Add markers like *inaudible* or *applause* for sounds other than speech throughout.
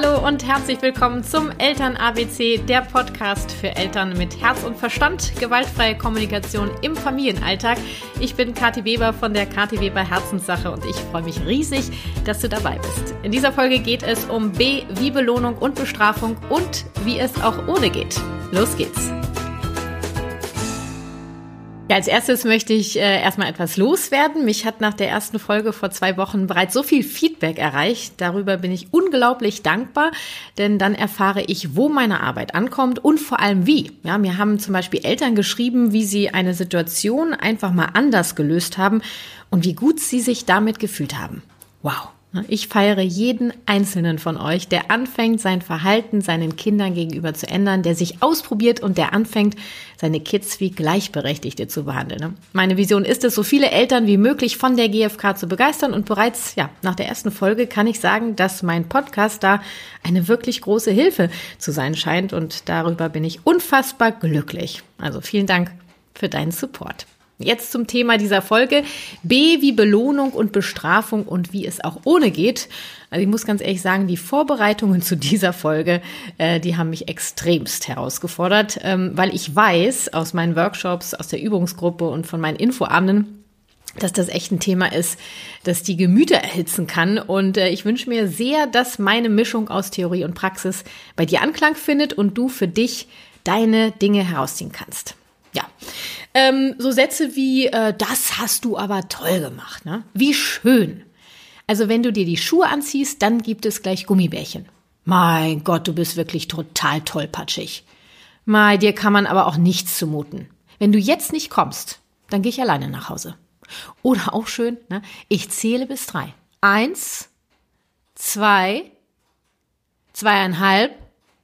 Hallo und herzlich willkommen zum Eltern ABC, der Podcast für Eltern mit Herz und Verstand, gewaltfreie Kommunikation im Familienalltag. Ich bin Kathi Weber von der Kathi Weber Herzenssache und ich freue mich riesig, dass du dabei bist. In dieser Folge geht es um B wie Belohnung und Bestrafung und wie es auch ohne geht. Los geht's. Ja, als erstes möchte ich äh, erstmal etwas loswerden. Mich hat nach der ersten Folge vor zwei Wochen bereits so viel Feedback erreicht. Darüber bin ich unglaublich dankbar, denn dann erfahre ich, wo meine Arbeit ankommt und vor allem wie. Ja, mir haben zum Beispiel Eltern geschrieben, wie sie eine Situation einfach mal anders gelöst haben und wie gut sie sich damit gefühlt haben. Wow. Ne, ich feiere jeden einzelnen von euch, der anfängt, sein Verhalten seinen Kindern gegenüber zu ändern, der sich ausprobiert und der anfängt, seine Kids wie Gleichberechtigte zu behandeln. Ne. Meine Vision ist es, so viele Eltern wie möglich von der GfK zu begeistern und bereits, ja, nach der ersten Folge kann ich sagen, dass mein Podcast da eine wirklich große Hilfe zu sein scheint und darüber bin ich unfassbar glücklich. Also vielen Dank für deinen Support. Jetzt zum Thema dieser Folge. B wie Belohnung und Bestrafung und wie es auch ohne geht. Also ich muss ganz ehrlich sagen, die Vorbereitungen *laughs* zu dieser Folge, äh, die haben mich extremst herausgefordert, ähm, weil ich weiß aus meinen Workshops, aus der Übungsgruppe und von meinen Infoabenden, dass das echt ein Thema ist, das die Gemüter erhitzen kann. Und äh, ich wünsche mir sehr, dass meine Mischung aus Theorie und Praxis bei dir Anklang findet und du für dich deine Dinge herausziehen kannst. Ja, ähm, so Sätze wie, äh, das hast du aber toll gemacht, ne? Wie schön. Also wenn du dir die Schuhe anziehst, dann gibt es gleich Gummibärchen. Mein Gott, du bist wirklich total tollpatschig. Mai, dir kann man aber auch nichts zumuten. Wenn du jetzt nicht kommst, dann gehe ich alleine nach Hause. Oder auch schön, ne? ich zähle bis drei. Eins, zwei, zweieinhalb.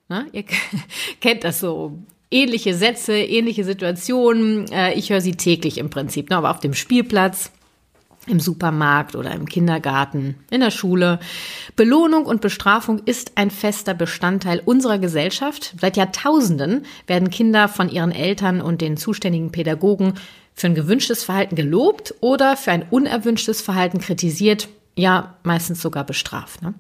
Ne? Ihr *laughs* kennt das so ähnliche Sätze, ähnliche Situationen. Äh, ich höre sie täglich im Prinzip, ne? aber auf dem Spielplatz, im Supermarkt oder im Kindergarten, in der Schule. Belohnung und Bestrafung ist ein fester Bestandteil unserer Gesellschaft. Seit Jahrtausenden werden Kinder von ihren Eltern und den zuständigen Pädagogen für ein gewünschtes Verhalten gelobt oder für ein unerwünschtes Verhalten kritisiert, ja meistens sogar bestraft. Ne?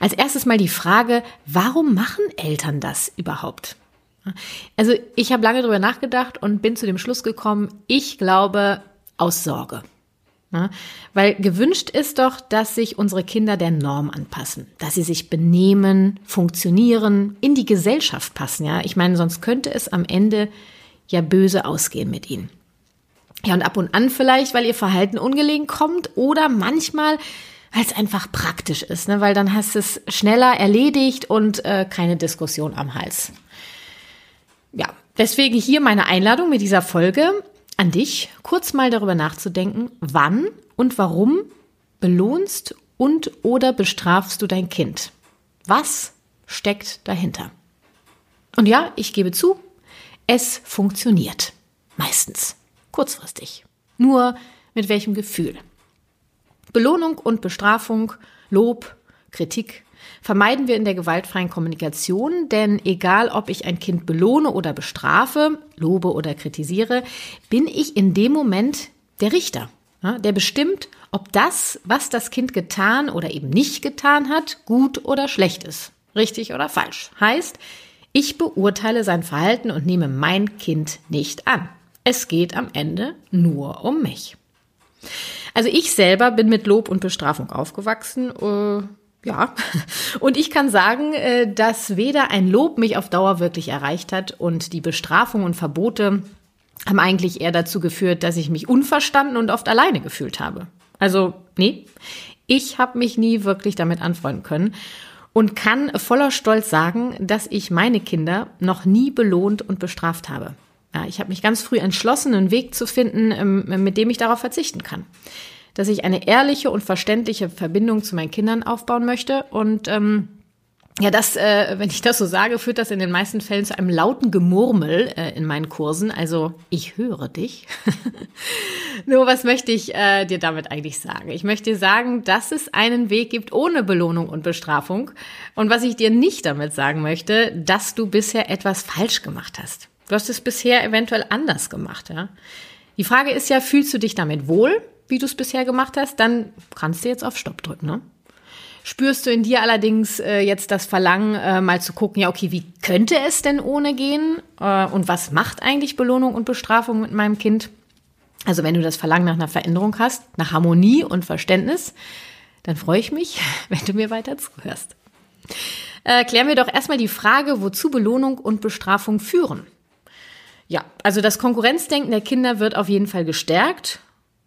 Als erstes mal die Frage, warum machen Eltern das überhaupt? Also ich habe lange drüber nachgedacht und bin zu dem Schluss gekommen, ich glaube aus Sorge. Weil gewünscht ist doch, dass sich unsere Kinder der Norm anpassen, dass sie sich benehmen, funktionieren, in die Gesellschaft passen. Ja, ich meine, sonst könnte es am Ende ja böse ausgehen mit ihnen. Ja, und ab und an vielleicht, weil ihr Verhalten ungelegen kommt oder manchmal, weil es einfach praktisch ist, ne? weil dann hast du es schneller erledigt und äh, keine Diskussion am Hals ja, deswegen hier meine Einladung mit dieser Folge an dich, kurz mal darüber nachzudenken, wann und warum belohnst und oder bestrafst du dein Kind? Was steckt dahinter? Und ja, ich gebe zu, es funktioniert. Meistens. Kurzfristig. Nur mit welchem Gefühl? Belohnung und Bestrafung, Lob, Kritik, vermeiden wir in der gewaltfreien Kommunikation, denn egal ob ich ein Kind belohne oder bestrafe, lobe oder kritisiere, bin ich in dem Moment der Richter, der bestimmt, ob das, was das Kind getan oder eben nicht getan hat, gut oder schlecht ist, richtig oder falsch. Heißt, ich beurteile sein Verhalten und nehme mein Kind nicht an. Es geht am Ende nur um mich. Also ich selber bin mit Lob und Bestrafung aufgewachsen. Ja, und ich kann sagen, äh, dass weder ein Lob mich auf Dauer wirklich erreicht hat und die Bestrafung und Verbote haben eigentlich eher dazu geführt, dass ich mich unverstanden und oft alleine gefühlt habe. Also, nee, ich habe mich nie wirklich damit anfreunden können und kann voller Stolz sagen, dass ich meine Kinder noch nie belohnt und bestraft habe. Ich habe mich ganz früh entschlossen, einen Weg zu finden, ähm, mit dem ich darauf verzichten kann dass ich eine ehrliche und verständliche Verbindung zu meinen Kindern aufbauen möchte. Und ähm, ja, das, äh, wenn ich das so sage, führt das in den meisten Fällen zu einem lauten Gemurmel äh, in meinen Kursen. Also ich höre dich. *laughs* Nur was möchte ich äh, dir damit eigentlich sagen? Ich möchte dir sagen, dass es einen Weg gibt ohne Belohnung und Bestrafung. Und was ich dir nicht damit sagen möchte, dass du bisher etwas falsch gemacht hast. Du hast es bisher eventuell anders gemacht. Ja? Die Frage ist ja, fühlst du dich damit wohl? Wie du es bisher gemacht hast, dann kannst du jetzt auf Stopp drücken. Ne? Spürst du in dir allerdings äh, jetzt das Verlangen, äh, mal zu gucken, ja, okay, wie könnte es denn ohne gehen? Äh, und was macht eigentlich Belohnung und Bestrafung mit meinem Kind? Also wenn du das Verlangen nach einer Veränderung hast, nach Harmonie und Verständnis, dann freue ich mich, *laughs* wenn du mir weiter zuhörst. Äh, klären wir doch erstmal die Frage, wozu Belohnung und Bestrafung führen. Ja, also das Konkurrenzdenken der Kinder wird auf jeden Fall gestärkt.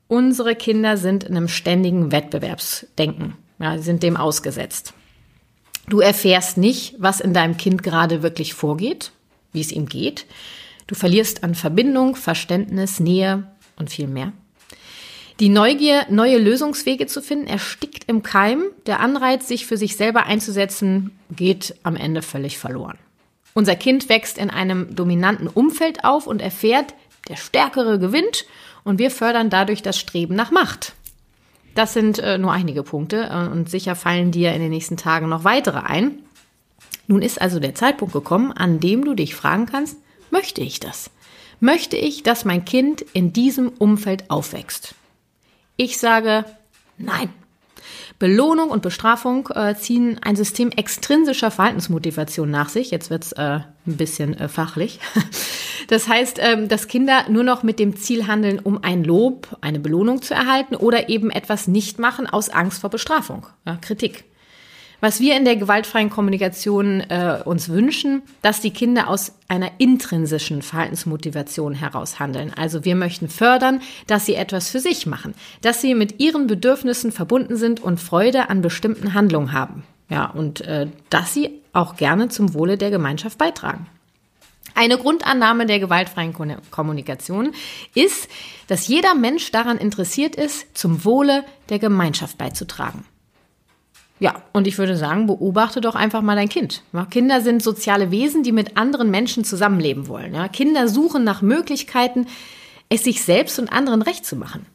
Unsere Kinder sind in einem ständigen Wettbewerbsdenken. Ja, sie sind dem ausgesetzt. Du erfährst nicht, was in deinem Kind gerade wirklich vorgeht, wie es ihm geht. Du verlierst an Verbindung, Verständnis, Nähe und viel mehr. Die Neugier, neue Lösungswege zu finden, erstickt im Keim. Der Anreiz, sich für sich selber einzusetzen, geht am Ende völlig verloren. Unser Kind wächst in einem dominanten Umfeld auf und erfährt, der Stärkere gewinnt und wir fördern dadurch das Streben nach Macht. Das sind äh, nur einige Punkte äh, und sicher fallen dir in den nächsten Tagen noch weitere ein. Nun ist also der Zeitpunkt gekommen, an dem du dich fragen kannst, möchte ich das? Möchte ich, dass mein Kind in diesem Umfeld aufwächst? Ich sage nein. Belohnung und Bestrafung äh, ziehen ein System extrinsischer Verhaltensmotivation nach sich. Jetzt wird's äh, ein bisschen äh, fachlich. *laughs* Das heißt, ähm, dass Kinder nur noch mit dem Ziel handeln, um ein Lob, eine Belohnung zu erhalten oder eben etwas nicht machen aus Angst vor Bestrafung, ja, Kritik. Was wir in der gewaltfreien Kommunikation äh, uns wünschen, dass die Kinder aus einer intrinsischen Verhaltensmotivation heraus handeln. Also wir möchten fördern, dass sie etwas für sich machen, dass sie mit ihren Bedürfnissen verbunden sind und Freude an bestimmten Handlungen haben. Ja, und äh, dass sie auch gerne zum Wohle der Gemeinschaft beitragen. Eine Grundannahme der gewaltfreien Kommunikation ist, dass jeder Mensch daran interessiert ist, zum Wohle der Gemeinschaft beizutragen. Ja, und ich würde sagen, beobachte doch einfach mal dein Kind. Kinder sind soziale Wesen, die mit anderen Menschen zusammenleben wollen. Kinder suchen nach Möglichkeiten, es sich selbst und anderen recht zu machen.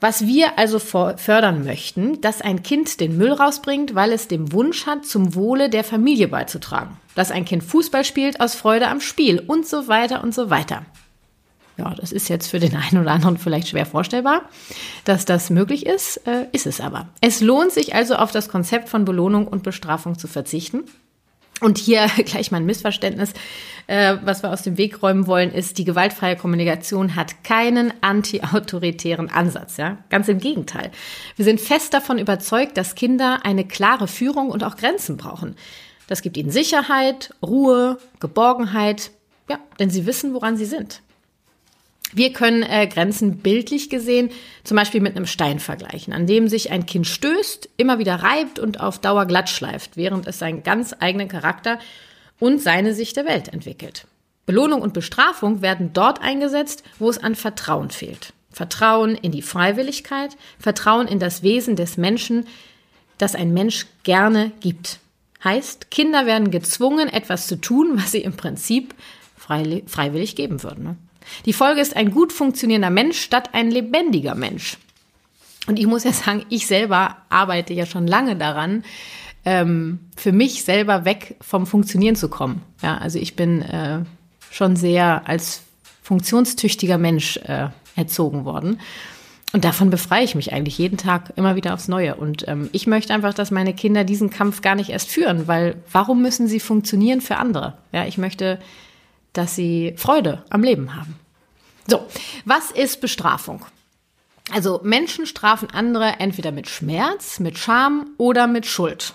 Was wir also fördern möchten, dass ein Kind den Müll rausbringt, weil es den Wunsch hat, zum Wohle der Familie beizutragen. Dass ein Kind Fußball spielt aus Freude am Spiel und so weiter und so weiter. Ja, das ist jetzt für den *laughs* einen oder anderen vielleicht schwer vorstellbar, dass das möglich ist, äh, ist es aber. Es lohnt sich also auf das Konzept von Belohnung und Bestrafung zu verzichten. Und hier *laughs* gleich mal ein Missverständnis, äh, was wir aus dem Weg räumen wollen, ist, die gewaltfreie Kommunikation hat keinen anti-autoritären Ansatz. Ja? Ganz im Gegenteil. Wir sind fest davon überzeugt, dass Kinder eine klare Führung und auch Grenzen brauchen. Das gibt ihnen Sicherheit, Ruhe, Geborgenheit, ja, denn sie wissen, woran sie sind. Wir können äh, Grenzen bildlich gesehen zum Beispiel mit einem Stein vergleichen, an dem sich ein Kind stößt, immer wieder reibt und auf Dauer glatt schleift, während es seinen ganz eigenen Charakter und seine Sicht der Welt entwickelt. Belohnung und Bestrafung werden dort eingesetzt, wo es an Vertrauen fehlt. Vertrauen in die Freiwilligkeit, Vertrauen in das Wesen des Menschen, das ein Mensch gerne gibt. Heißt, Kinder werden gezwungen, etwas zu tun, was sie im Prinzip freiwillig geben würden. Die Folge ist ein gut funktionierender Mensch statt ein lebendiger Mensch. Und ich muss ja sagen, ich selber arbeite ja schon lange daran, ähm, für mich selber weg vom Funktionieren zu kommen. Ja, also ich bin äh, schon sehr als funktionstüchtiger Mensch äh, erzogen worden. Und davon befreie ich mich eigentlich jeden Tag immer wieder aufs Neue. Und ähm, ich möchte einfach, dass meine Kinder diesen Kampf gar nicht erst führen, weil warum müssen sie funktionieren für andere? Ja, ich möchte dass sie Freude am Leben haben. So, was ist Bestrafung? Also Menschen strafen andere entweder mit Schmerz, mit Scham oder mit Schuld.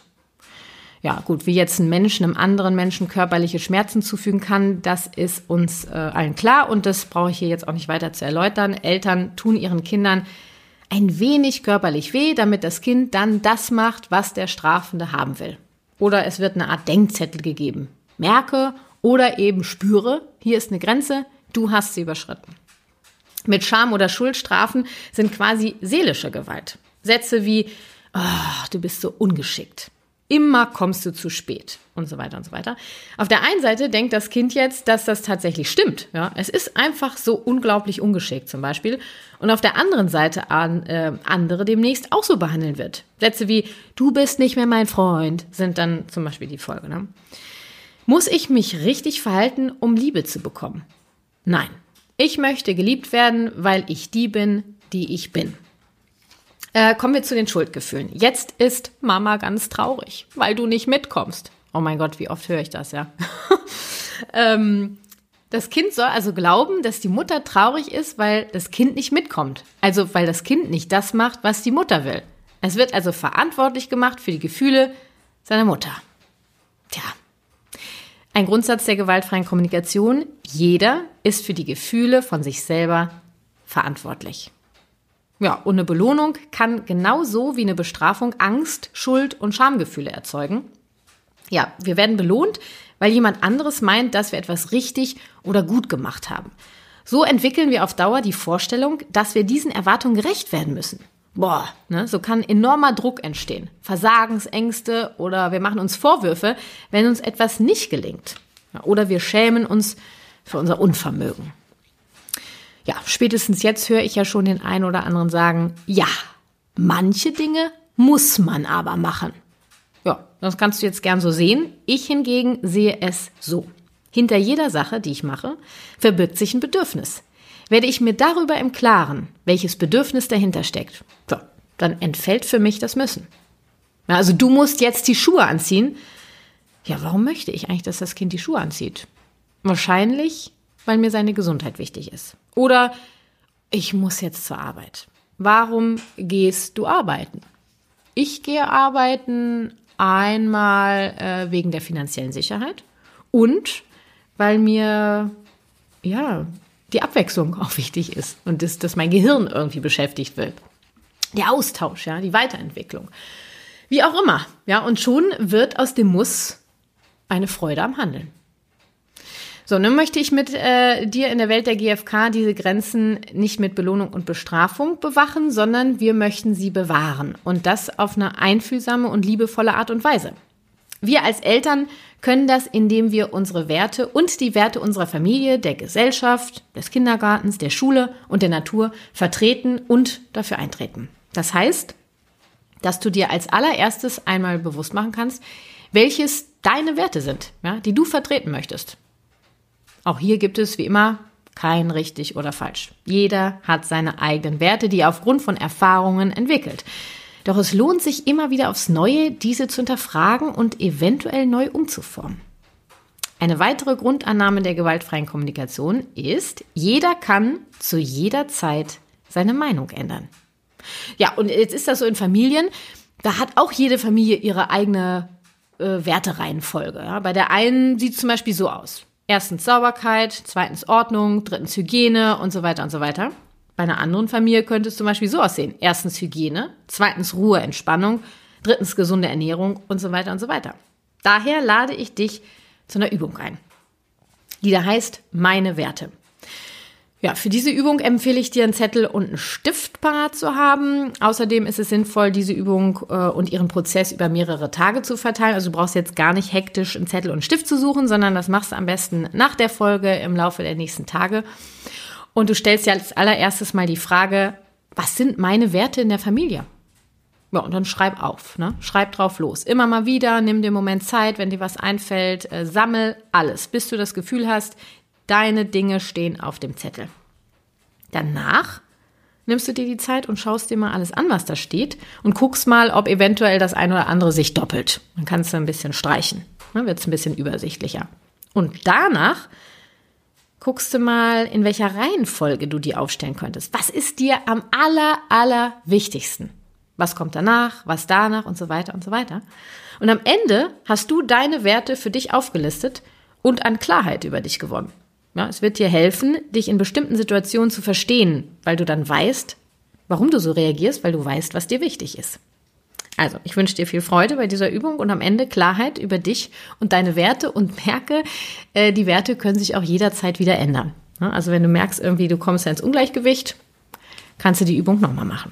Ja, gut, wie jetzt ein Mensch einem anderen Menschen körperliche Schmerzen zufügen kann, das ist uns äh, allen klar und das brauche ich hier jetzt auch nicht weiter zu erläutern. Eltern tun ihren Kindern ein wenig körperlich weh, damit das Kind dann das macht, was der Strafende haben will. Oder es wird eine Art Denkzettel gegeben. Merke oder eben spüre, hier ist eine Grenze, du hast sie überschritten. Mit Scham oder Schuldstrafen sind quasi seelische Gewalt. Sätze wie, oh, du bist so ungeschickt. Immer kommst du zu spät und so weiter und so weiter. Auf der einen Seite denkt das Kind jetzt, dass das tatsächlich stimmt. Ja, es ist einfach so unglaublich ungeschickt zum Beispiel. Und auf der anderen Seite an, äh, andere demnächst auch so behandeln wird. Sätze wie, du bist nicht mehr mein Freund, sind dann zum Beispiel die Folge. Ne? Muss ich mich richtig verhalten, um Liebe zu bekommen? Nein. Ich möchte geliebt werden, weil ich die bin, die ich bin. Äh, kommen wir zu den Schuldgefühlen. Jetzt ist Mama ganz traurig, weil du nicht mitkommst. Oh mein Gott, wie oft höre ich das, ja. *laughs* ähm, das Kind soll also glauben, dass die Mutter traurig ist, weil das Kind nicht mitkommt. Also weil das Kind nicht das macht, was die Mutter will. Es wird also verantwortlich gemacht für die Gefühle seiner Mutter. Ein Grundsatz der gewaltfreien Kommunikation. Jeder ist für die Gefühle von sich selber verantwortlich. Ja, und eine Belohnung kann genauso wie eine Bestrafung Angst, Schuld und Schamgefühle erzeugen. Ja, wir werden belohnt, weil jemand anderes meint, dass wir etwas richtig oder gut gemacht haben. So entwickeln wir auf Dauer die Vorstellung, dass wir diesen Erwartungen gerecht werden müssen. Boah, ne, so kann enormer Druck entstehen. Versagensängste oder wir machen uns Vorwürfe, wenn uns etwas nicht gelingt. Oder wir schämen uns für unser Unvermögen. Ja, spätestens jetzt höre ich ja schon den einen oder anderen sagen, ja, manche Dinge muss man aber machen. Ja, das kannst du jetzt gern so sehen. Ich hingegen sehe es so. Hinter jeder Sache, die ich mache, verbirgt sich ein Bedürfnis. Werde ich mir darüber im Klaren, welches Bedürfnis dahinter steckt, so, dann entfällt für mich das Müssen. Ja, also du musst jetzt die Schuhe anziehen. Ja, warum möchte ich eigentlich, dass das Kind die Schuhe anzieht? Wahrscheinlich, weil mir seine Gesundheit wichtig ist. Oder ich muss jetzt zur Arbeit. Warum gehst du arbeiten? Ich gehe arbeiten einmal äh, wegen der finanziellen Sicherheit und weil mir ja die Abwechslung auch wichtig ist und dass, dass mein Gehirn irgendwie beschäftigt wird. Der Austausch, ja, die Weiterentwicklung. Wie auch immer, ja, und schon wird aus dem Muss eine Freude am Handeln. So, nun möchte ich mit äh, dir in der Welt der GfK diese Grenzen nicht mit Belohnung und Bestrafung bewachen, sondern wir möchten sie bewahren und das auf eine einfühlsame und liebevolle Art und Weise. Wir als Eltern können das, indem wir unsere Werte und die Werte unserer Familie, der Gesellschaft, des Kindergartens, der Schule und der Natur vertreten und dafür eintreten. Das heißt, dass du dir als allererstes einmal bewusst machen kannst, welches deine Werte sind, ja, die du vertreten möchtest. Auch hier gibt es wie immer kein richtig oder falsch. Jeder hat seine eigenen Werte, die er aufgrund von Erfahrungen entwickelt. Doch es lohnt sich immer wieder aufs Neue, diese zu hinterfragen und eventuell neu umzuformen. Eine weitere Grundannahme der gewaltfreien Kommunikation ist, jeder kann zu jeder Zeit seine Meinung ändern. Ja, und jetzt ist das so in Familien, da hat auch jede Familie ihre eigene äh, Wertereihenfolge. Ja. Bei der einen sieht es zum Beispiel so aus. Erstens Sauberkeit, zweitens Ordnung, drittens Hygiene und so weiter und so weiter. Bei einer anderen Familie könnte es zum Beispiel so aussehen. Erstens Hygiene, zweitens Ruhe, Entspannung, drittens gesunde Ernährung und so weiter und so weiter. Daher lade ich dich zu einer Übung ein, die da heißt Meine Werte. Ja, für diese Übung empfehle ich dir, einen Zettel und einen Stift parat zu haben. Außerdem ist es sinnvoll, diese Übung äh, und ihren Prozess über mehrere Tage zu verteilen. Also du brauchst jetzt gar nicht hektisch einen Zettel und einen Stift zu suchen, sondern das machst du am besten nach der Folge im Laufe der nächsten Tage. Und du stellst dir als allererstes mal die Frage, was sind meine Werte in der Familie? Ja, und dann schreib auf, ne? Schreib drauf los. Immer mal wieder, nimm dir einen Moment Zeit, wenn dir was einfällt, äh, sammel alles, bis du das Gefühl hast, Deine Dinge stehen auf dem Zettel. Danach nimmst du dir die Zeit und schaust dir mal alles an, was da steht und guckst mal, ob eventuell das eine oder andere sich doppelt. Dann kannst du ein bisschen streichen. Dann wird es ein bisschen übersichtlicher. Und danach guckst du mal, in welcher Reihenfolge du die aufstellen könntest. Was ist dir am aller, aller wichtigsten? Was kommt danach, was danach und so weiter und so weiter. Und am Ende hast du deine Werte für dich aufgelistet und an Klarheit über dich gewonnen. Ja, es wird dir helfen, dich in bestimmten Situationen zu verstehen, weil du dann weißt, warum du so reagierst, weil du weißt, was dir wichtig ist. Also, ich wünsche dir viel Freude bei dieser Übung und am Ende Klarheit über dich und deine Werte und merke, äh, die Werte können sich auch jederzeit wieder ändern. Also, wenn du merkst, irgendwie du kommst ja ins Ungleichgewicht, kannst du die Übung nochmal machen.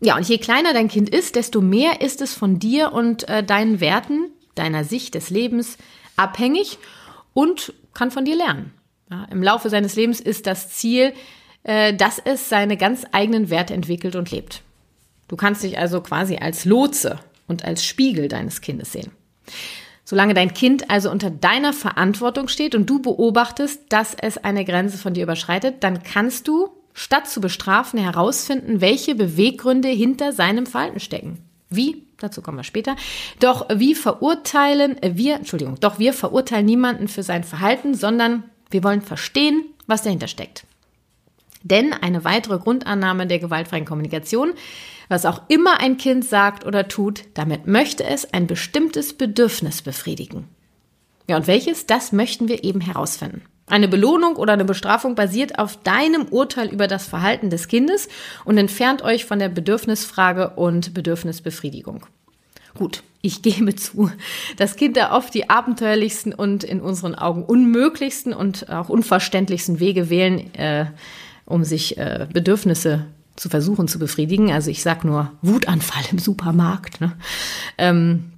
Ja, und je kleiner dein Kind ist, desto mehr ist es von dir und äh, deinen Werten, deiner Sicht des Lebens abhängig und kann von dir lernen. Im Laufe seines Lebens ist das Ziel, äh, dass es seine ganz eigenen Werte entwickelt und lebt. Du kannst dich also quasi als Lotse und als Spiegel deines Kindes sehen. Solange dein Kind also unter deiner Verantwortung steht und du beobachtest, dass es eine Grenze von dir überschreitet, dann kannst du statt zu bestrafen, herausfinden, welche Beweggründe hinter seinem Verhalten stecken. Wie? Dazu kommen wir später. Doch wie verurteilen äh, wir, Entschuldigung, doch wir verurteilen niemanden für sein Verhalten, sondern wir wollen verstehen, was dahinter steckt. Denn eine weitere Grundannahme der gewaltfreien Kommunikation, was auch immer ein Kind sagt oder tut, damit möchte es ein bestimmtes Bedürfnis befriedigen. Ja, und welches, das möchten wir eben herausfinden. Eine Belohnung oder eine Bestrafung basiert auf deinem Urteil über das Verhalten des Kindes und entfernt euch von der Bedürfnisfrage und Bedürfnisbefriedigung. Gut, ich *laughs* gebe zu, dass Kinder oft die abenteuerlichsten und in unseren Augen unmöglichsten und auch unverständlichsten Wege wählen, äh, um sich äh, Bedürfnisse zu versuchen zu befriedigen. Also ich sag nur Wutanfall im Supermarkt. Ne? Ähm,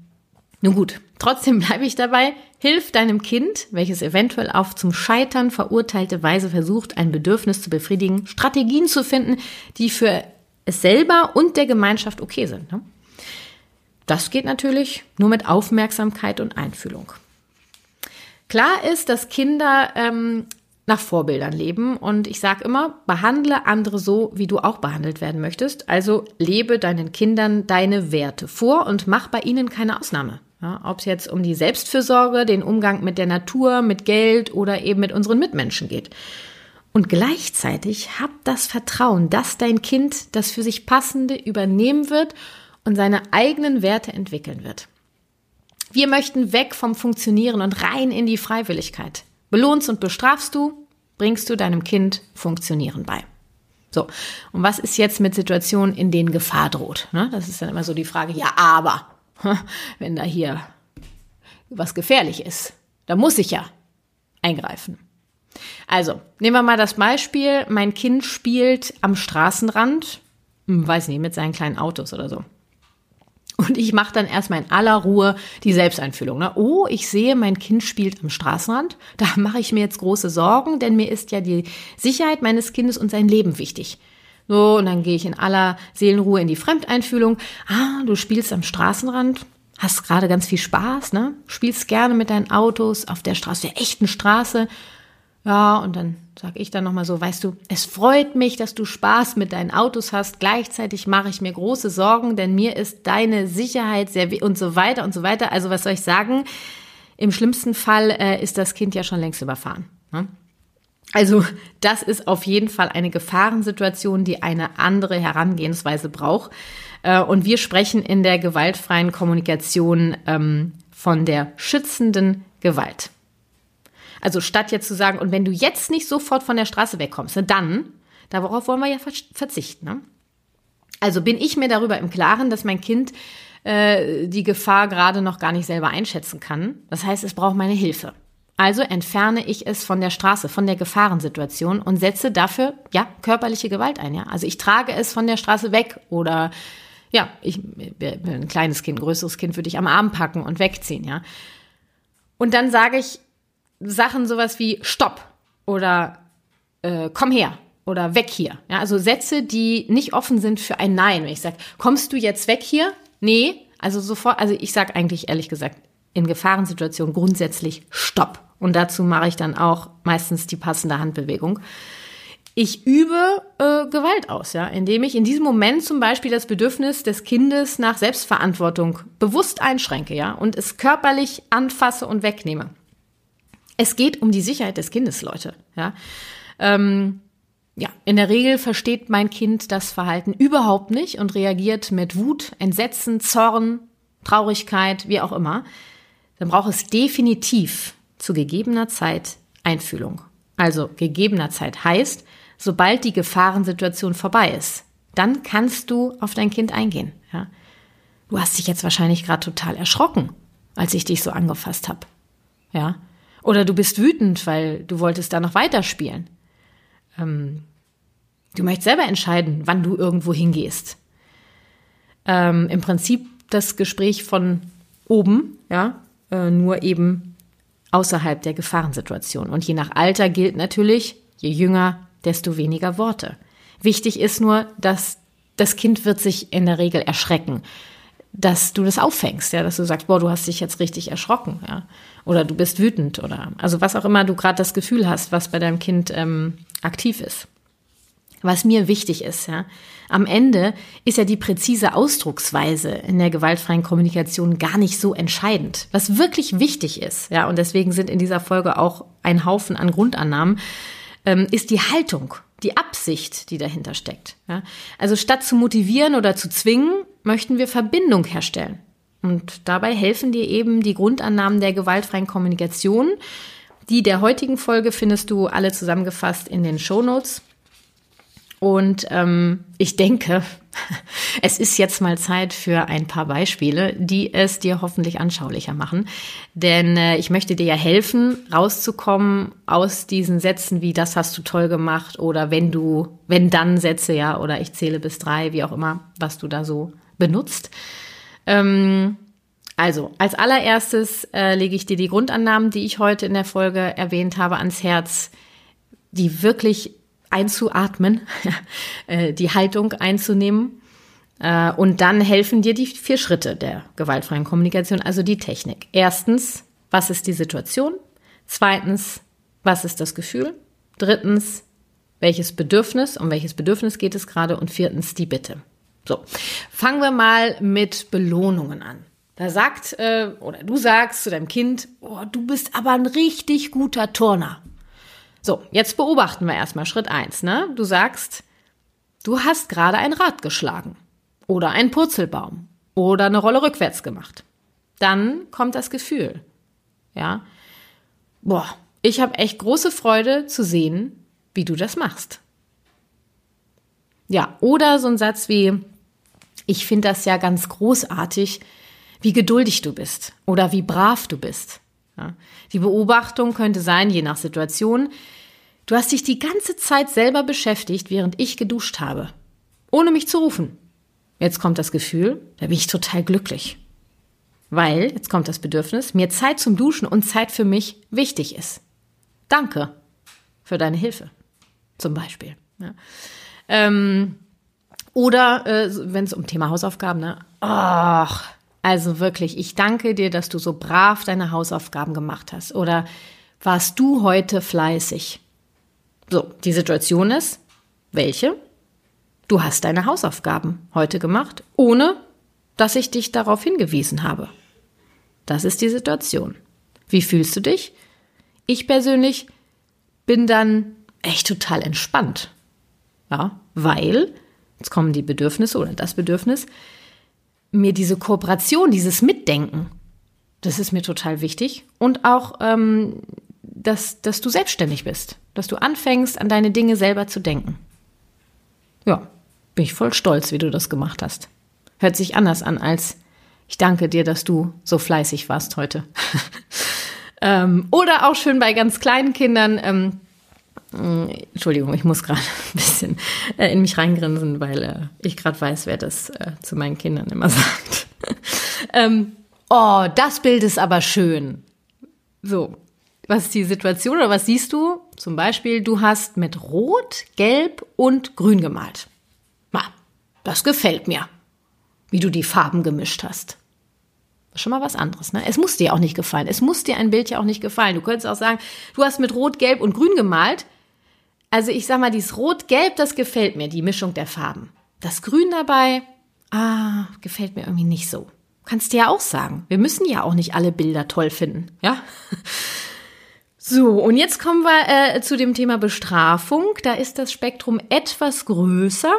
nun gut, trotzdem *laughs* bleibe ich dabei. Hilf deinem Kind, welches eventuell auf zum Scheitern verurteilte Weise versucht, ein Bedürfnis zu befriedigen, Strategien zu finden, die für es selber und der Gemeinschaft okay sind. Ne? Das geht natürlich nur mit Aufmerksamkeit und Einfühlung. Klar ist, dass Kinder ähm, nach Vorbildern leben. Und ich sage immer, behandle andere so, wie du auch behandelt werden möchtest. Also lebe deinen Kindern deine Werte vor und mach bei ihnen keine Ausnahme. Ja, Ob es jetzt um die Selbstfürsorge, den Umgang mit der Natur, mit Geld oder eben mit unseren Mitmenschen geht. Und gleichzeitig hab das Vertrauen, dass dein Kind das für sich Passende übernehmen wird und seine eigenen Werte entwickeln wird. Wir möchten weg vom Funktionieren und rein in die Freiwilligkeit. Belohnst und bestrafst du, bringst du deinem Kind Funktionieren bei. So, und was ist jetzt mit Situationen, in denen Gefahr droht? Ne? Das ist dann immer so die Frage, ja, aber, *laughs* wenn da hier was gefährlich ist, da muss ich ja eingreifen. Also, nehmen wir mal das Beispiel, mein Kind spielt am Straßenrand, hm, weiß nicht, mit seinen kleinen Autos oder so. Und ich mache dann erstmal in aller Ruhe die Selbsteinfühlung. Ne? Oh, ich sehe, mein Kind spielt am Straßenrand. Da mache ich mir jetzt große Sorgen, denn mir ist ja die Sicherheit meines Kindes und sein Leben wichtig. So, und dann gehe ich in aller Seelenruhe in die Fremdeinfühlung. Ah, du spielst am Straßenrand, hast gerade ganz viel Spaß, ne? Spielst gerne mit deinen Autos auf der Straße, der echten Straße. Ja, und dann sage ich dann nochmal so, weißt du, es freut mich, dass du Spaß mit deinen Autos hast. Gleichzeitig mache ich mir große Sorgen, denn mir ist deine Sicherheit sehr und so weiter und so weiter. Also was soll ich sagen? Im schlimmsten Fall äh, ist das Kind ja schon längst überfahren. Ne? Also das ist auf jeden Fall eine Gefahrensituation, die eine andere Herangehensweise braucht. Äh, und wir sprechen in der gewaltfreien Kommunikation ähm, von der schützenden Gewalt. Also statt jetzt zu sagen, und wenn du jetzt nicht sofort von der Straße wegkommst, ne, dann, darauf wollen wir ja verzichten. Ne? Also bin ich mir darüber im Klaren, dass mein Kind äh, die Gefahr gerade noch gar nicht selber einschätzen kann. Das heißt, es braucht meine Hilfe. Also entferne ich es von der Straße, von der Gefahrensituation und setze dafür, ja, körperliche Gewalt ein, ja. Also ich trage es von der Straße weg oder, ja, ich, ein kleines Kind, ein größeres Kind würde ich am Arm packen und wegziehen, ja. Und dann sage ich, Sachen sowas wie Stopp oder äh, komm her oder weg hier. Ja, also Sätze, die nicht offen sind für ein Nein. Wenn ich sage, kommst du jetzt weg hier? Nee, also sofort, also ich sage eigentlich ehrlich gesagt in Gefahrensituationen grundsätzlich Stopp. Und dazu mache ich dann auch meistens die passende Handbewegung. Ich übe äh, Gewalt aus, ja, indem ich in diesem Moment zum Beispiel das Bedürfnis des Kindes nach Selbstverantwortung bewusst einschränke, ja, und es körperlich anfasse und wegnehme. Es geht um die Sicherheit des Kindes, Leute. Ja. Ähm, ja, in der Regel versteht mein Kind das Verhalten überhaupt nicht und reagiert mit Wut, Entsetzen, Zorn, Traurigkeit, wie auch immer. Dann braucht es definitiv zu gegebener Zeit Einfühlung. Also gegebener Zeit heißt, sobald die Gefahrensituation vorbei ist, dann kannst du auf dein Kind eingehen. Ja? Du hast dich jetzt wahrscheinlich gerade total erschrocken, als ich dich so angefasst habe. Ja, oder du bist wütend, weil du wolltest da noch weiterspielen. Ähm, du möchtest selber entscheiden, wann du irgendwo hingehst. Ähm, Im Prinzip das Gespräch von oben, ja, äh, nur eben außerhalb der Gefahrensituation. Und je nach Alter gilt natürlich, je jünger, desto weniger Worte. Wichtig ist nur, dass das Kind wird sich in der Regel erschrecken dass du das auffängst, ja, dass du sagst, boah, du hast dich jetzt richtig erschrocken, ja, oder du bist wütend oder also was auch immer du gerade das Gefühl hast, was bei deinem Kind ähm, aktiv ist. was mir wichtig ist, ja. Am Ende ist ja die präzise Ausdrucksweise in der gewaltfreien Kommunikation gar nicht so entscheidend. Was wirklich wichtig ist, ja, und deswegen sind in dieser Folge auch ein Haufen an Grundannahmen, ähm, ist die Haltung, die Absicht, die dahinter steckt. Ja. Also statt zu motivieren oder zu zwingen, möchten wir Verbindung herstellen. Und dabei helfen dir eben die Grundannahmen der gewaltfreien Kommunikation. Die der heutigen Folge findest du alle zusammengefasst in den Show Notes. Und ähm, ich denke, *laughs* es ist jetzt mal Zeit für ein paar Beispiele, die es dir hoffentlich anschaulicher machen. Denn äh, ich möchte dir ja helfen, rauszukommen aus diesen Sätzen wie das hast du toll gemacht oder wenn du, wenn dann Sätze, ja, oder ich zähle bis drei, wie auch immer, was du da so benutzt. Ähm, also, als allererstes äh, lege ich dir die Grundannahmen, die ich heute in der Folge erwähnt habe, ans Herz, die wirklich einzuatmen, *laughs* äh, die Haltung einzunehmen. Äh, und dann helfen dir die vier Schritte der gewaltfreien Kommunikation, also die Technik. Erstens, was ist die Situation? Zweitens, was ist das Gefühl? Drittens, welches Bedürfnis, um welches Bedürfnis geht es gerade? Und viertens, die Bitte. So, fangen wir mal mit Belohnungen an. Da sagt, äh, oder du sagst zu deinem Kind, oh, du bist aber ein richtig guter Turner. So, jetzt beobachten wir erstmal Schritt eins. Ne? Du sagst, du hast gerade ein Rad geschlagen oder einen Purzelbaum oder eine Rolle rückwärts gemacht. Dann kommt das Gefühl. Ja, boah, ich habe echt große Freude zu sehen, wie du das machst. Ja, oder so ein Satz wie, ich finde das ja ganz großartig, wie geduldig du bist oder wie brav du bist. Ja. Die Beobachtung könnte sein, je nach Situation, du hast dich die ganze Zeit selber beschäftigt, während ich geduscht habe, ohne mich zu rufen. Jetzt kommt das Gefühl, da bin ich total glücklich. Weil, jetzt kommt das Bedürfnis, mir Zeit zum Duschen und Zeit für mich wichtig ist. Danke für deine Hilfe, zum Beispiel. Ja. Ähm, oder äh, wenn es um Thema Hausaufgaben, ne? Ach, also wirklich, ich danke dir, dass du so brav deine Hausaufgaben gemacht hast. Oder warst du heute fleißig? So, die Situation ist, welche? Du hast deine Hausaufgaben heute gemacht, ohne dass ich dich darauf hingewiesen habe. Das ist die Situation. Wie fühlst du dich? Ich persönlich bin dann echt total entspannt. Ja, weil, jetzt kommen die Bedürfnisse oder das Bedürfnis, mir diese Kooperation, dieses Mitdenken, das ist mir total wichtig. Und auch, ähm, dass, dass du selbstständig bist, dass du anfängst, an deine Dinge selber zu denken. Ja, bin ich voll stolz, wie du das gemacht hast. Hört sich anders an als ich danke dir, dass du so fleißig warst heute. *laughs* ähm, oder auch schön bei ganz kleinen Kindern. Ähm, äh, Entschuldigung, ich muss gerade *laughs* ein bisschen äh, in mich reingrinsen, weil äh, ich gerade weiß, wer das äh, zu meinen Kindern immer *laughs* sagt. ähm, oh, das Bild ist aber schön. So, was ist die Situation oder was siehst du? Zum Beispiel, du hast mit Rot, Gelb und Grün gemalt. Na, das gefällt mir, wie du die Farben gemischt hast. Schon mal was anderes, ne? Es muss dir auch nicht gefallen. Es muss dir ein Bild ja auch nicht gefallen. Du könntest auch sagen, du hast mit Rot, Gelb und Grün gemalt. Also ich sag mal, dieses Rot-Gelb, das gefällt mir, die Mischung der Farben. Das Grün dabei, ah, gefällt mir irgendwie nicht so. Kannst du ja auch sagen. Wir müssen ja auch nicht alle Bilder toll finden, ja? *laughs* So, und jetzt kommen wir äh, zu dem Thema Bestrafung. Da ist das Spektrum etwas größer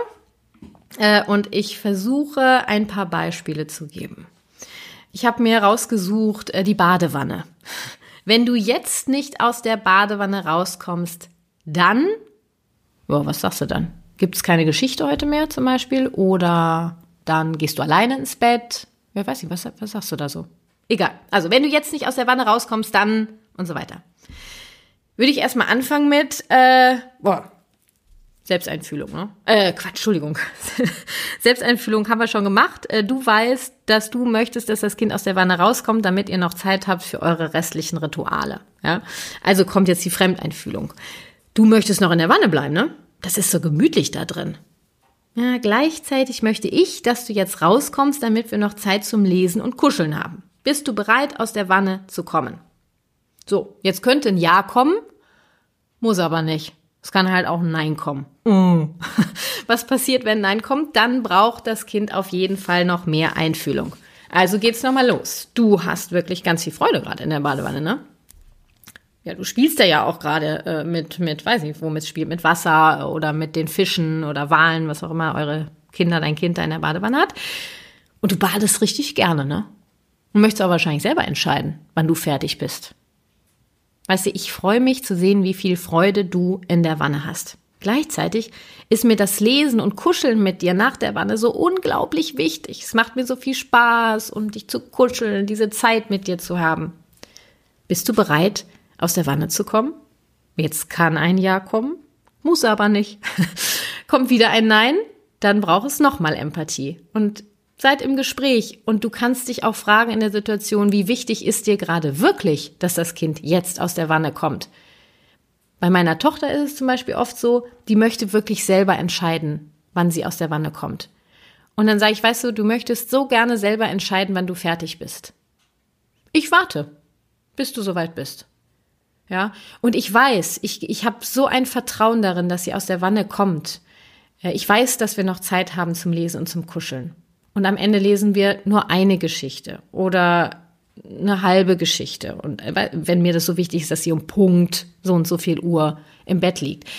äh, und ich versuche ein paar Beispiele zu geben. Ich habe mir rausgesucht äh, die Badewanne. Wenn du jetzt nicht aus der Badewanne rauskommst, dann, boah, was sagst du dann? Gibt es keine Geschichte heute mehr zum Beispiel? Oder dann gehst du alleine ins Bett? Wer weiß nicht, was, was sagst du da so? Egal. Also, wenn du jetzt nicht aus der Wanne rauskommst, dann und so weiter. Würde ich erstmal anfangen mit, äh, boah, Selbsteinfühlung, ne? Äh, Quatsch, Entschuldigung. *laughs* Selbsteinfühlung haben wir schon gemacht. Äh, du weißt, dass du möchtest, dass das Kind aus der Wanne rauskommt, damit ihr noch Zeit habt für eure restlichen Rituale. Ja? Also kommt jetzt die Fremdeinfühlung. Du möchtest noch in der Wanne bleiben, ne? Das ist so gemütlich da drin. Ja, gleichzeitig möchte ich, dass du jetzt rauskommst, damit wir noch Zeit zum Lesen und Kuscheln haben. Bist du bereit, aus der Wanne zu kommen? So, jetzt könnte ein Ja kommen, muss aber nicht. Es kann halt auch ein Nein kommen. Mm. *laughs* Was passiert, wenn Nein kommt? Dann braucht das Kind auf jeden Fall noch mehr Einfühlung. Also geht's nochmal los. Du hast wirklich ganz viel Freude gerade in der Badewanne, ne? Ja, du spielst ja ja auch gerade äh, mit, mit, weiß nicht, womit spielt, mit Wasser oder mit den Fischen oder Walen, was auch immer eure Kinder, dein Kind da in der Badewanne hat. Und du badest richtig gerne, ne? Und möchtest aber wahrscheinlich selber entscheiden, wann du fertig bist. Weißt du, ich freue mich zu sehen, wie viel Freude du in der Wanne hast. Gleichzeitig ist mir das Lesen und Kuscheln mit dir nach der Wanne so unglaublich wichtig. Es macht mir so viel Spaß, um dich zu kuscheln, diese Zeit mit dir zu haben. Bist du bereit, aus der Wanne zu kommen? Jetzt kann ein Ja kommen, muss aber nicht. *laughs* Kommt wieder ein Nein, dann braucht es nochmal Empathie. Und seid im Gespräch und du kannst dich auch fragen in der Situation, wie wichtig ist dir gerade wirklich, dass das Kind jetzt aus der Wanne kommt? Bei meiner Tochter ist es zum Beispiel oft so, die möchte wirklich selber entscheiden, wann sie aus der Wanne kommt. Und dann sage ich, weißt du, du möchtest so gerne selber entscheiden, wann du fertig bist. Ich warte, bis du soweit bist. Ja, und ich weiß, ich, ich habe so ein Vertrauen darin, dass sie aus der Wanne kommt. Ich weiß, dass wir noch Zeit haben zum Lesen und zum Kuscheln. Und am Ende lesen wir nur eine Geschichte oder eine halbe Geschichte. Und äh, wenn mir das so wichtig ist, dass sie um Punkt so und so viel Uhr im Bett liegt.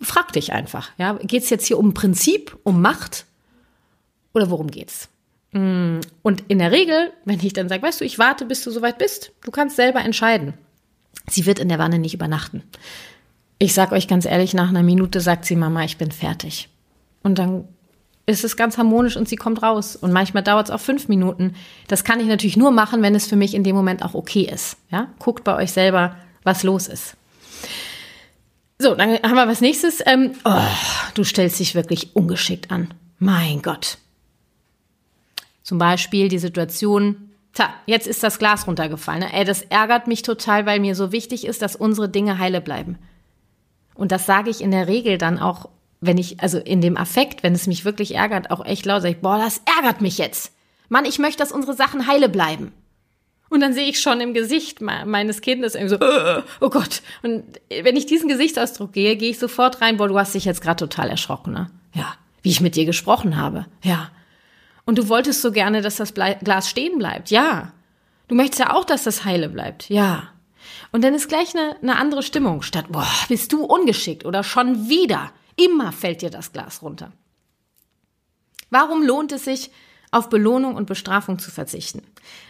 Frag dich einfach, ja, geht es jetzt hier um Prinzip, um Macht oder worum geht's? Mm, und in der Regel, wenn ich dann sage, weißt du, ich warte, bis du soweit bist, du kannst selber entscheiden. Sie wird in der Wanne nicht übernachten. Ich sag euch ganz ehrlich, nach einer Minute sagt sie, Mama, ich bin fertig. Und dann ist es ganz harmonisch und sie kommt raus. Und manchmal dauert es auch fünf Minuten. Das kann ich natürlich nur machen, wenn es für mich in dem Moment auch okay ist. Ja, guckt bei euch selber, was los ist. So, dann haben wir was nächstes. Ähm, oh, du stellst dich wirklich ungeschickt an. Mein Gott. Zum Beispiel die Situation, tja, jetzt ist das Glas runtergefallen. Ne? Ey, das ärgert mich total, weil mir so wichtig ist, dass unsere Dinge heile bleiben. Und das sage ich in der Regel dann auch wenn ich, also in dem Affekt, wenn es mich wirklich ärgert, auch echt laut sage ich, boah, das ärgert mich jetzt. Mann, ich möchte, dass unsere Sachen heile bleiben. Und dann sehe ich schon im Gesicht meines Kindes irgendwie so, oh Gott. Und wenn ich diesen Gesichtsausdruck gehe, gehe ich sofort rein, boah, du hast dich jetzt gerade total erschrocken, ne? Ja. Wie ich mit dir gesprochen habe. Ja. Und du wolltest so gerne, dass das Glas stehen bleibt. Ja. Du möchtest ja auch, dass das heile bleibt. Ja. Und dann ist gleich eine, eine andere Stimmung statt, boah, bist du ungeschickt oder schon wieder. Immer fällt dir das Glas runter. Warum lohnt es sich, auf Belohnung und Bestrafung zu verzichten?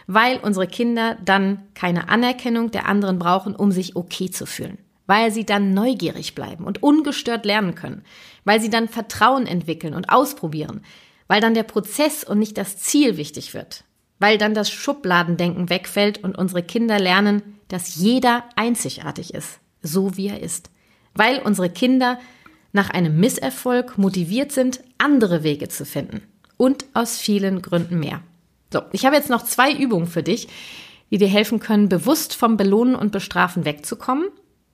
Weil unsere Kinder dann keine Anerkennung der anderen brauchen, um sich okay zu fühlen. Weil sie dann neugierig bleiben und ungestört lernen können. Weil sie dann Vertrauen entwickeln und ausprobieren. Weil dann der Prozess und nicht das Ziel wichtig wird. Weil dann das Schubladendenken wegfällt und unsere Kinder lernen, dass jeder einzigartig ist, so wie er ist. Weil unsere Kinder nach einem Misserfolg motiviert sind, andere Wege zu finden. Und aus vielen Gründen mehr. So, ich habe jetzt noch zwei Übungen für dich, die dir helfen können, bewusst vom Belohnen und Bestrafen wegzukommen.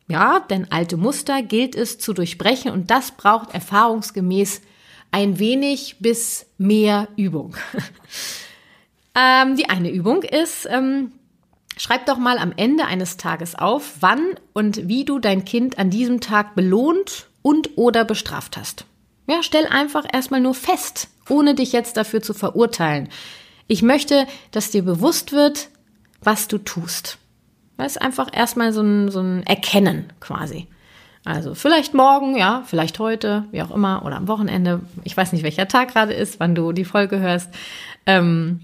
Ja, denn alte Muster gilt es zu durchbrechen und das braucht erfahrungsgemäß ein wenig bis mehr Übung. *laughs* ähm, die eine Übung ist, ähm, schreib doch mal am Ende eines Tages auf, wann und wie du dein Kind an diesem Tag belohnt und oder bestraft hast. Ja, stell einfach erstmal nur fest, ohne dich jetzt dafür zu verurteilen. Ich möchte, dass dir bewusst wird, was du tust. Das ist einfach erstmal so ein, so ein Erkennen quasi. Also vielleicht morgen, ja, vielleicht heute, wie auch immer, oder am Wochenende. Ich weiß nicht, welcher Tag gerade ist, wann du die Folge hörst. Ähm,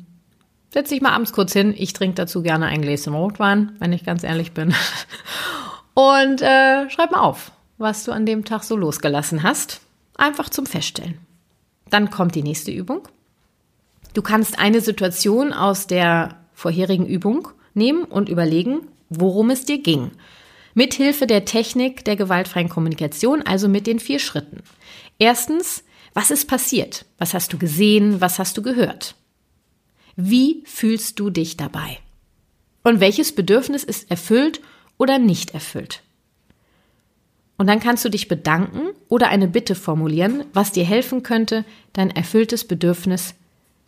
setz dich mal abends kurz hin. Ich trinke dazu gerne ein Gläschen Rotwein, wenn ich ganz ehrlich bin. *laughs* Und äh, schreib mal auf, was du an dem Tag so losgelassen hast. Einfach zum Feststellen. Dann kommt die nächste Übung. Du kannst eine Situation aus der vorherigen Übung nehmen und überlegen, worum es dir ging. Mithilfe der Technik der gewaltfreien Kommunikation, also mit den vier Schritten. Erstens, was ist passiert? Was hast du gesehen? Was hast du gehört? Wie fühlst du dich dabei? Und welches Bedürfnis ist erfüllt oder nicht erfüllt? Und dann kannst du dich bedanken oder eine Bitte formulieren, was dir helfen könnte, dein erfülltes Bedürfnis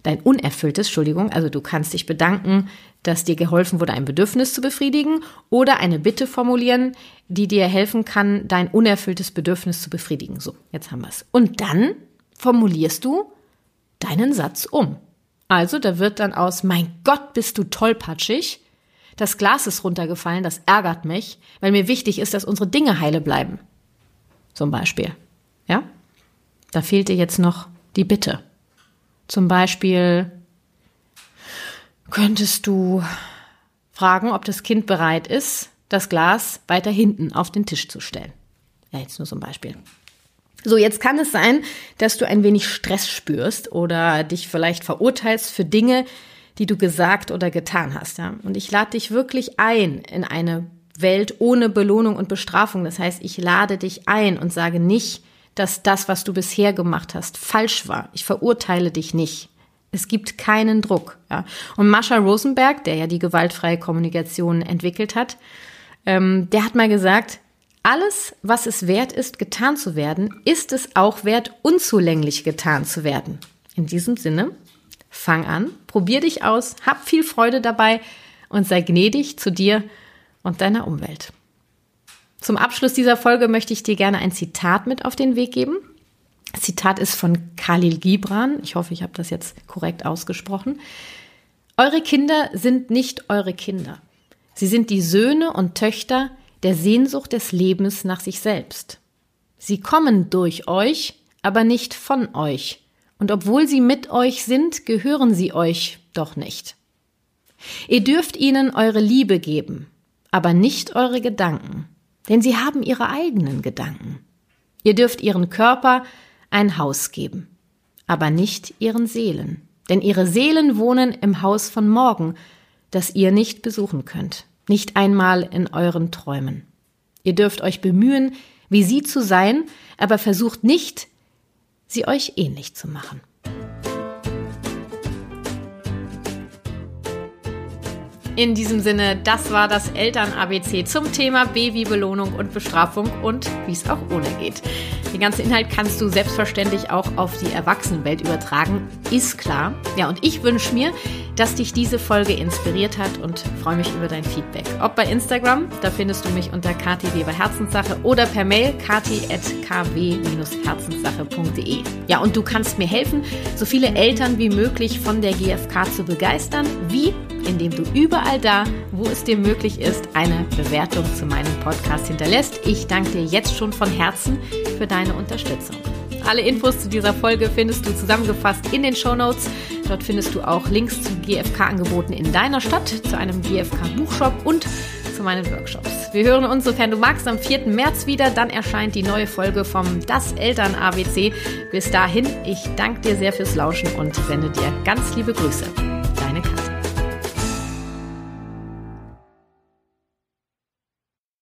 dein unerfülltes, Entschuldigung, also du kannst dich bedanken, dass dir geholfen wurde, ein Bedürfnis zu befriedigen oder eine Bitte formulieren, die dir helfen kann, dein unerfülltes Bedürfnis zu befriedigen. So, jetzt haben wir es. Und dann formulierst du deinen Satz um. Also, da wird dann aus, mein Gott, bist du tollpatschig. Das Glas ist runtergefallen, das ärgert mich, weil mir wichtig ist, dass unsere Dinge heile bleiben. Zum Beispiel. Ja? Da fehlt dir jetzt noch die Bitte. Zum Beispiel könntest du fragen, ob das Kind bereit ist, das Glas weiter hinten auf den Tisch zu stellen. Ja, jetzt nur ein Beispiel. So, jetzt kann es sein, dass du ein wenig Stress spürst oder dich vielleicht verurteilst für Dinge, die du gesagt oder getan hast. Ja? Und ich lade dich wirklich ein in eine Welt ohne Belohnung und Bestrafung. Das heißt, ich lade dich ein und sage nicht, dass das, was du bisher gemacht hast, falsch war. Ich verurteile dich nicht. Es gibt keinen Druck. Ja. Und Mascha Rosenberg, der ja die gewaltfreie Kommunikation entwickelt hat, ähm, der hat mal gesagt, alles, was es wert ist, getan zu werden, ist es auch wert, unzulänglich getan zu werden. In diesem Sinne, fang an, probier dich aus, hab viel Freude dabei und sei gnädig zu dir und deiner Umwelt. Zum Abschluss dieser Folge möchte ich dir gerne ein Zitat mit auf den Weg geben. Das Zitat ist von Khalil Gibran. Ich hoffe, ich habe das jetzt korrekt ausgesprochen. Eure Kinder sind nicht eure Kinder. Sie sind die Söhne und Töchter, der Sehnsucht des Lebens nach sich selbst. Sie kommen durch euch, aber nicht von euch, und obwohl sie mit euch sind, gehören sie euch doch nicht. Ihr dürft ihnen eure Liebe geben, aber nicht eure Gedanken, denn sie haben ihre eigenen Gedanken. Ihr dürft ihren Körper ein Haus geben, aber nicht ihren Seelen, denn ihre Seelen wohnen im Haus von morgen, das ihr nicht besuchen könnt nicht einmal in euren Träumen. Ihr dürft euch bemühen, wie sie zu sein, aber versucht nicht, sie euch ähnlich zu machen. In diesem Sinne, das war das Eltern-ABC zum Thema Babybelohnung und Bestrafung und wie es auch ohne geht. Den ganzen Inhalt kannst du selbstverständlich auch auf die Erwachsenenwelt übertragen, ist klar. Ja, und ich wünsche mir, dass dich diese Folge inspiriert hat und freue mich über dein Feedback. Ob bei Instagram, da findest du mich unter Kati Weber Herzenssache oder per Mail kati.kw-herzenssache.de. Ja, und du kannst mir helfen, so viele Eltern wie möglich von der GfK zu begeistern. Wie? indem du überall da, wo es dir möglich ist, eine Bewertung zu meinem Podcast hinterlässt. Ich danke dir jetzt schon von Herzen für deine Unterstützung. Alle Infos zu dieser Folge findest du zusammengefasst in den Show Notes. Dort findest du auch Links zu GFK-Angeboten in deiner Stadt, zu einem GFK-Buchshop und zu meinen Workshops. Wir hören uns, sofern du magst, am 4. März wieder. Dann erscheint die neue Folge vom Das Eltern ABC. Bis dahin, ich danke dir sehr fürs Lauschen und sende dir ganz liebe Grüße.